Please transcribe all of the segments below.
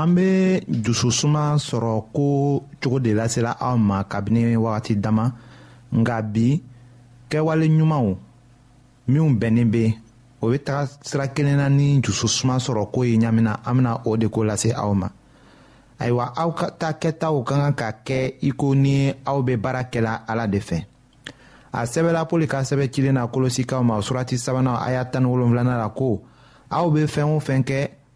an bɛ dususuma sɔrɔ ko cogo de lasela aw ma kabini wagati dama nka bi kɛwale ɲumanw minw bɛnnen bɛ o bɛ taga sira kelen na ni dusu suma sɔrɔ ko ye ɲamina an bɛna o de ko lase aw ma ayiwa aw ka taa kɛtaw ka kan ka kɛ i ko ni aw bɛ baara kɛla ala de fɛ a sɛbɛla poli ka sɛbɛn cilen na kolosikaw ma surati sabanan a y'a tan ni wolonwulanan la ko aw bɛ fɛn o fɛn kɛ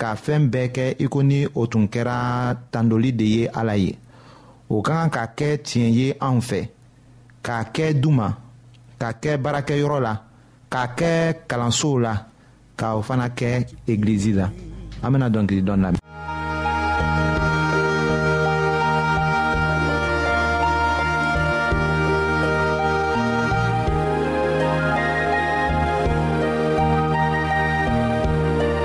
ka fɛɛn bɛɛ kɛ i ko ni o tun kɛra tandoli de ye ala ye o ka kan ka kɛ tiɲɛ ye anw fɛ k'a kɛ du ma k'a kɛ baarakɛyɔrɔ la k'a kɛ kalansow la ka o fana kɛ egilizi la an bɛna dɔnkili dɔn lamɛn.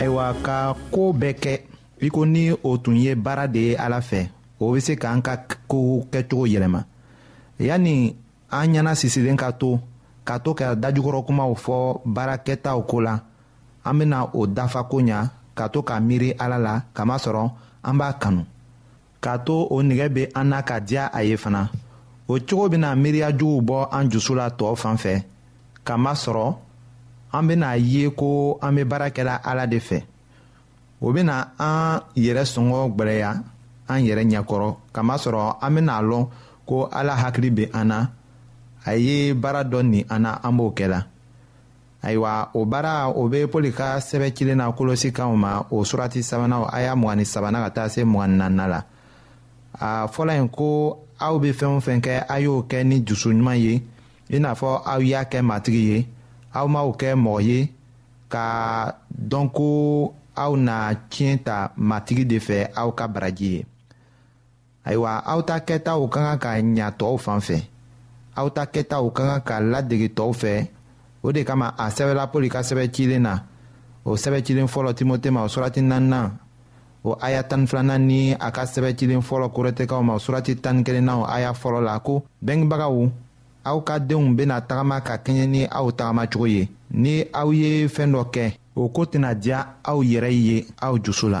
ayiwa ka ko bɛɛ kɛ i ko ni o tun ye baara de ye ala fɛ o bɛ se k'an ka kow kɛcogo yɛlɛma yanni an ɲɛna sisilen ka to ka to ka dajukɔrɔ kumaw fɔ baara kɛtaw ko la an bɛna o dafa ko ɲa ka to ka miiri ala la kamasɔrɔ an b'a kanu k'a to o nɛgɛ bɛ an na ka diya a ye fana o cogo bɛna miiriya juguw bɔ an dusu la tɔw fan fɛ k'a masɔrɔ an bɛna a ye ko an bɛ baara kɛla ala de fɛ o bɛna an yɛrɛ sɔngɔ gwɛlɛya an yɛrɛ ɲɛkɔrɔ k'a masɔrɔ an bɛna a lɔn ko ala hakili bɛ an na a ye baara dɔ nin an na an b'o kɛla ayiwa o baara o bɛ pɔli ka sɛbɛn cilen na kolosi kanw ma o surati sabanan a y'a mugan ni sabanan ka taa se mugan ni naaninan la a fɔlɔ in ko aw bɛ fɛn o fɛn kɛ a y'o kɛ ni dusu ɲuman ye i n'a fɔ aw y'a kɛ matigi ye aw m'aw kɛ mɔgɔ ye ka dɔn ko aw na tiɲɛ ta matigi de fɛ aw ka baraji ye ayiwa aw ta kɛtaw ka kan ka ɲa tɔw fan fɛ aw ta kɛtaw ka kan ka ladege tɔw fɛ o de kama a sɛbɛla pɔli ka sɛbɛ cilen na o sɛbɛ cilen fɔlɔ timote ma o surati naaninan o aya tan filanan ni a ka sɛbɛ cilen fɔlɔ korɛtɛkaw ma o surati tan ni kelennan o aya fɔlɔ la ko bɛngebagaw aw ka denw bena tagama ka kɛɲɛ ni aw tagamacogo ye ni aw ye fɛɛn dɔ kɛ o ko tɛna diya aw yɛrɛ ye aw jusu la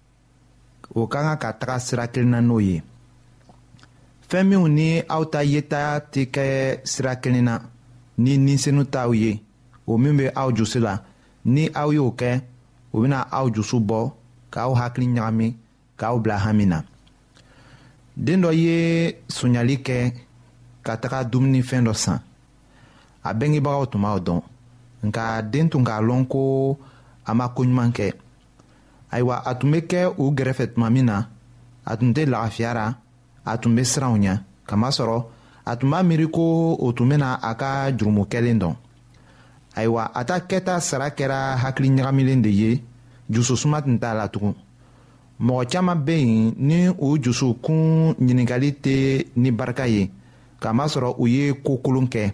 o ka kan ka taga sira kelen na n'o ye fɛn minnu ni aw ta yeta tɛ kɛ sira kelen na ni ninsenu t'aw ye o min bɛ aw dusu la ni aw y'o kɛ o bɛna aw dusu bɔ k'aw hakili ɲagami k'aw bila hami na den dɔ ye sonyali kɛ ka taga dumunifɛn dɔ san a bɛngebagaw tun b'aw dɔn nka den tun k'a lɔn ko a ma ko ɲuman kɛ ayiwa a tun bɛ kɛ u gɛrɛfɛ tuma min na a tun tɛ lagafiyara a tun bɛ siran u ɲɛ kamasɔrɔ a tun b'a miiri ko o tun bɛna a ka jurumu kɛlen dɔn ayiwa a ta kɛta sara kɛra hakili ɲagamilen de ye jususuma tun t'a la tugun mɔgɔ caman bɛ yen ni u jusukun ɲininkali tɛ ni barika ye k'a masɔrɔ u ye ko kolon kɛ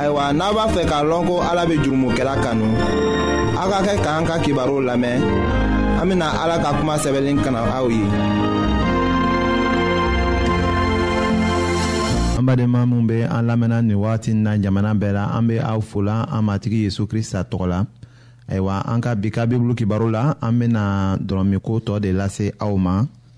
ayiwa n'a b'a fɛ k'a lɔn ko ala bɛ jurumokɛla kanu aw ka kɛ k'an ka kibaruw lamɛn an bɛna ala ka kuma sɛbɛnlen kana aw ye an badenma minnu bɛ an lamɛnna nin wagati na jamana bɛɛ la an bɛ aw fola an matigi yezu krista tɔgɔ la ayiwa an ka bi ka bibulu kibaru la an bɛna dɔrɔmiko tɔɔ de lase aw ma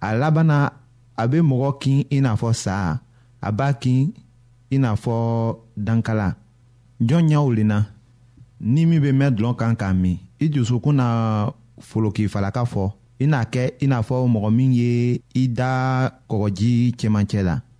a laban na a bɛ mɔgɔ kin i n'a fɔ sa a b'a kin i n'a fɔ dankala jɔn ɲɛ wulenna ni min bɛ mɛn dɔlɔ kan k'a min i dusukun na foloki falaka fɔ i n'a kɛ i n'a fɔ mɔgɔ min ye i da kɔgɔji cɛmancɛ la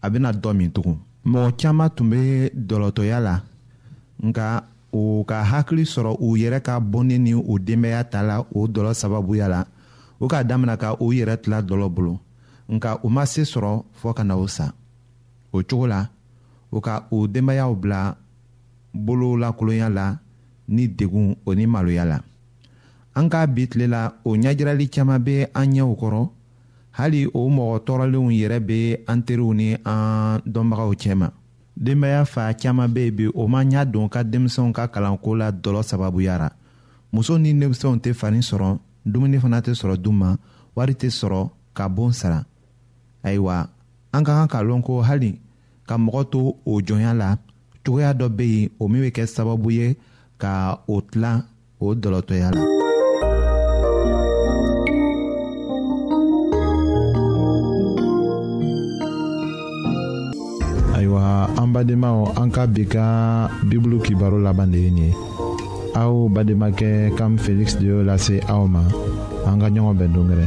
a bɛna dɔ min tugun mɔgɔ caman tun bɛ dɔlɔtɔya la nka o ka hakili sɔrɔ u yɛrɛ ka bɔnni ni u denbaya ta la o dɔlɔ sababuya la u k'a damina ka u yɛrɛ tila dɔlɔ bolo nka u ma se sɔrɔ fɔɔ ka na o sa o cogo la u ka u denbayaw bila bolo lakolonya la ni degun o ni maloya la an ka bi tile la o ɲajirali caman bɛ an ɲɛw kɔrɔ hali o mɔgɔ tɔɔrɔlenw yɛrɛ bɛ an teriw ni an dɔnbagaw cɛma denbaya fa caman bɛ yen bi o ma ɲɛ don ka denmisɛnw ka kalanko la dɔlɔ sababuya ra muso ni denmisɛnw tɛ fani sɔrɔ dumuni fana tɛ sɔrɔ du ma wari tɛ sɔrɔ ka bon sara ayiwa an ka kan ka lɔn ko hali ka mɔgɔ to o jɔnya la cogoya dɔ bɛ yen o min bɛ kɛ sababu ye ka o tilan o dɔlɔtɔya la. ayiwa an badenmaw an ka bi ka bibulu kibaro laban de ye nin ye aw bademakɛ kam feliksi de y'o lase aw ma an ka ɲɔgɔn bɛn dongɛrɛ.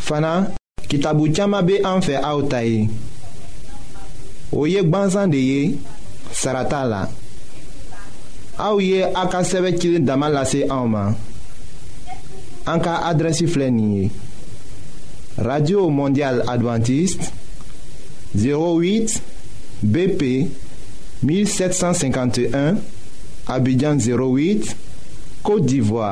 fana kitabu caman bɛ an fɛ aw ta ye o ye gbansan de ye sara t'a la aw ye a ka sɛbɛn cilen dama lase anw ma an ka adrɛsi filɛ nin ye radio mondial adventiste 08 BP 1751 Abidjan 08 Côte d'Ivoire